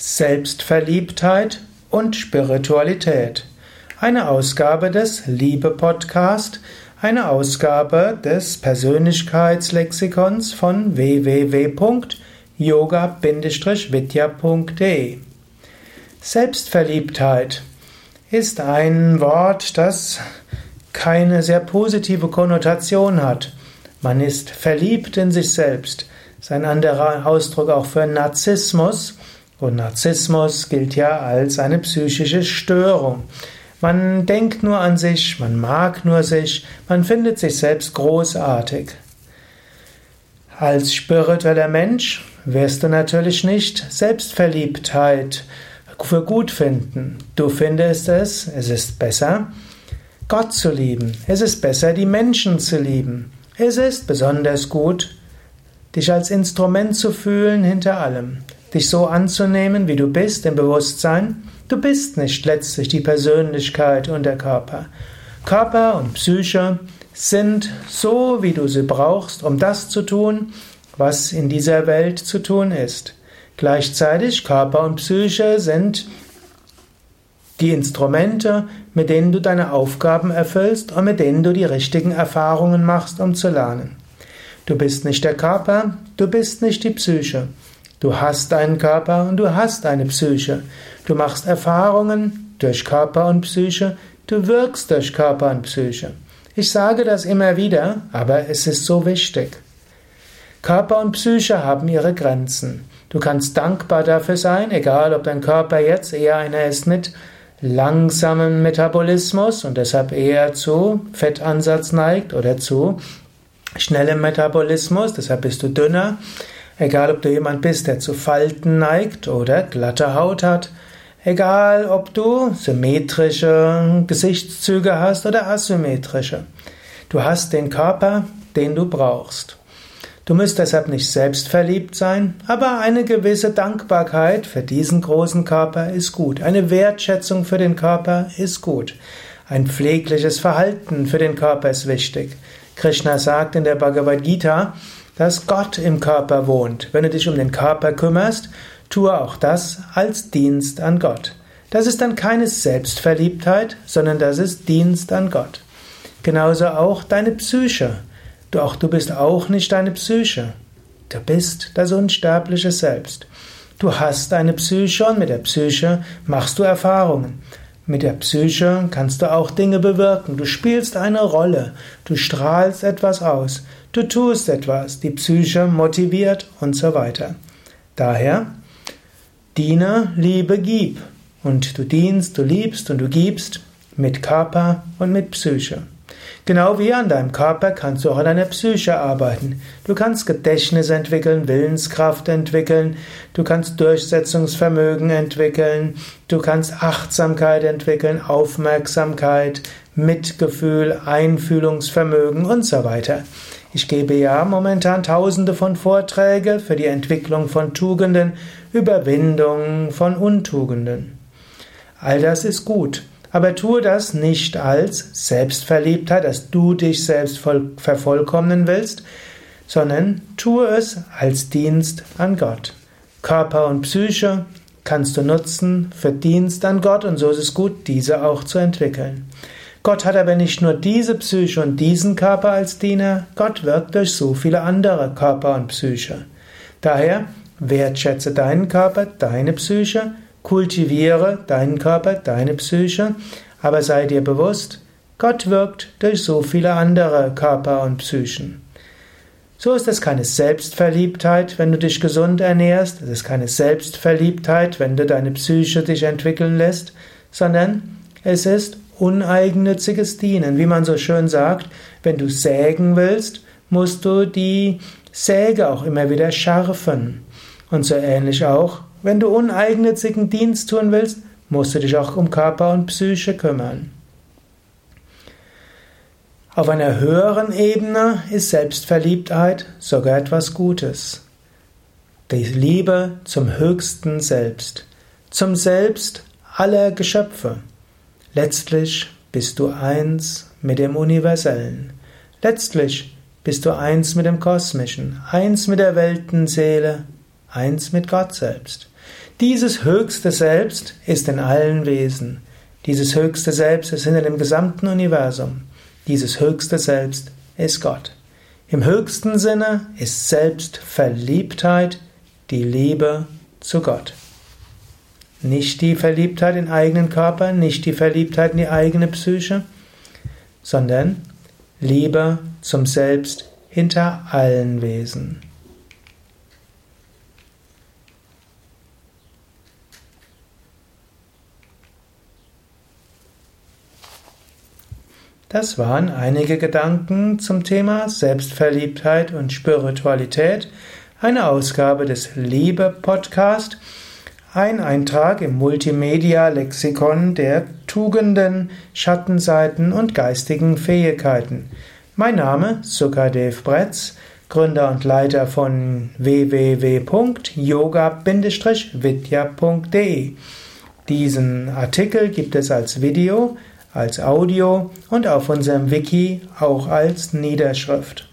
Selbstverliebtheit und Spiritualität. Eine Ausgabe des Liebe Podcast, eine Ausgabe des Persönlichkeitslexikons von www.yoga-vidya.de. Selbstverliebtheit ist ein Wort, das keine sehr positive Konnotation hat. Man ist verliebt in sich selbst. Das ist ein anderer Ausdruck auch für Narzissmus. Und Narzissmus gilt ja als eine psychische Störung. Man denkt nur an sich, man mag nur sich, man findet sich selbst großartig. Als spiritueller Mensch wirst du natürlich nicht Selbstverliebtheit für gut finden. Du findest es, es ist besser, Gott zu lieben. Es ist besser, die Menschen zu lieben. Es ist besonders gut, dich als Instrument zu fühlen hinter allem, dich so anzunehmen, wie du bist, im Bewusstsein, du bist nicht letztlich die Persönlichkeit und der Körper. Körper und Psyche sind so, wie du sie brauchst, um das zu tun, was in dieser Welt zu tun ist. Gleichzeitig Körper und Psyche sind die Instrumente, mit denen du deine Aufgaben erfüllst und mit denen du die richtigen Erfahrungen machst, um zu lernen. Du bist nicht der Körper, du bist nicht die Psyche. Du hast einen Körper und du hast eine Psyche. Du machst Erfahrungen durch Körper und Psyche, du wirkst durch Körper und Psyche. Ich sage das immer wieder, aber es ist so wichtig. Körper und Psyche haben ihre Grenzen. Du kannst dankbar dafür sein, egal ob dein Körper jetzt eher einer ist mit langsamem Metabolismus und deshalb eher zu Fettansatz neigt oder zu schnellem Metabolismus, deshalb bist du dünner. Egal, ob du jemand bist, der zu Falten neigt oder glatte Haut hat. Egal, ob du symmetrische Gesichtszüge hast oder asymmetrische. Du hast den Körper, den du brauchst. Du musst deshalb nicht selbstverliebt sein, aber eine gewisse Dankbarkeit für diesen großen Körper ist gut. Eine Wertschätzung für den Körper ist gut. Ein pflegliches Verhalten für den Körper ist wichtig. Krishna sagt in der Bhagavad Gita, dass Gott im Körper wohnt. Wenn du dich um den Körper kümmerst, tue auch das als Dienst an Gott. Das ist dann keine Selbstverliebtheit, sondern das ist Dienst an Gott. Genauso auch deine Psyche. Du, auch du bist auch nicht deine Psyche. Du bist das unsterbliche Selbst. Du hast eine Psyche und mit der Psyche machst du Erfahrungen. Mit der Psyche kannst du auch Dinge bewirken. Du spielst eine Rolle. Du strahlst etwas aus. Du tust etwas. Die Psyche motiviert und so weiter. Daher, diene, liebe, gib. Und du dienst, du liebst und du gibst mit Körper und mit Psyche. Genau wie an deinem Körper kannst du auch an deiner Psyche arbeiten. Du kannst Gedächtnis entwickeln, Willenskraft entwickeln, du kannst Durchsetzungsvermögen entwickeln, du kannst Achtsamkeit entwickeln, Aufmerksamkeit, Mitgefühl, Einfühlungsvermögen und so weiter. Ich gebe ja momentan tausende von Vorträge für die Entwicklung von Tugenden, Überwindung von Untugenden. All das ist gut. Aber tue das nicht als Selbstverliebtheit, dass du dich selbst vervollkommnen willst, sondern tue es als Dienst an Gott. Körper und Psyche kannst du nutzen für Dienst an Gott und so ist es gut, diese auch zu entwickeln. Gott hat aber nicht nur diese Psyche und diesen Körper als Diener, Gott wirkt durch so viele andere Körper und Psyche. Daher wertschätze deinen Körper, deine Psyche Kultiviere deinen Körper, deine Psyche, aber sei dir bewusst, Gott wirkt durch so viele andere Körper und Psychen. So ist es keine Selbstverliebtheit, wenn du dich gesund ernährst, es ist keine Selbstverliebtheit, wenn du deine Psyche dich entwickeln lässt, sondern es ist uneigennütziges Dienen. Wie man so schön sagt, wenn du sägen willst, musst du die Säge auch immer wieder schärfen. Und so ähnlich auch, wenn du uneigennützigen Dienst tun willst, musst du dich auch um Körper und Psyche kümmern. Auf einer höheren Ebene ist Selbstverliebtheit sogar etwas Gutes. Die Liebe zum höchsten Selbst, zum Selbst aller Geschöpfe. Letztlich bist du eins mit dem Universellen. Letztlich bist du eins mit dem Kosmischen, eins mit der Weltenseele, eins mit Gott selbst. Dieses höchste Selbst ist in allen Wesen. Dieses höchste Selbst ist hinter dem gesamten Universum. Dieses höchste Selbst ist Gott. Im höchsten Sinne ist Selbstverliebtheit die Liebe zu Gott. Nicht die Verliebtheit in eigenen Körper, nicht die Verliebtheit in die eigene Psyche, sondern Liebe zum Selbst hinter allen Wesen. Das waren einige Gedanken zum Thema Selbstverliebtheit und Spiritualität, eine Ausgabe des Liebe Podcast ein Eintrag im Multimedia-Lexikon der Tugenden, Schattenseiten und geistigen Fähigkeiten. Mein Name Sukadev Bretz, Gründer und Leiter von www.yoga-vidya.de. Diesen Artikel gibt es als Video, als Audio und auf unserem Wiki auch als Niederschrift.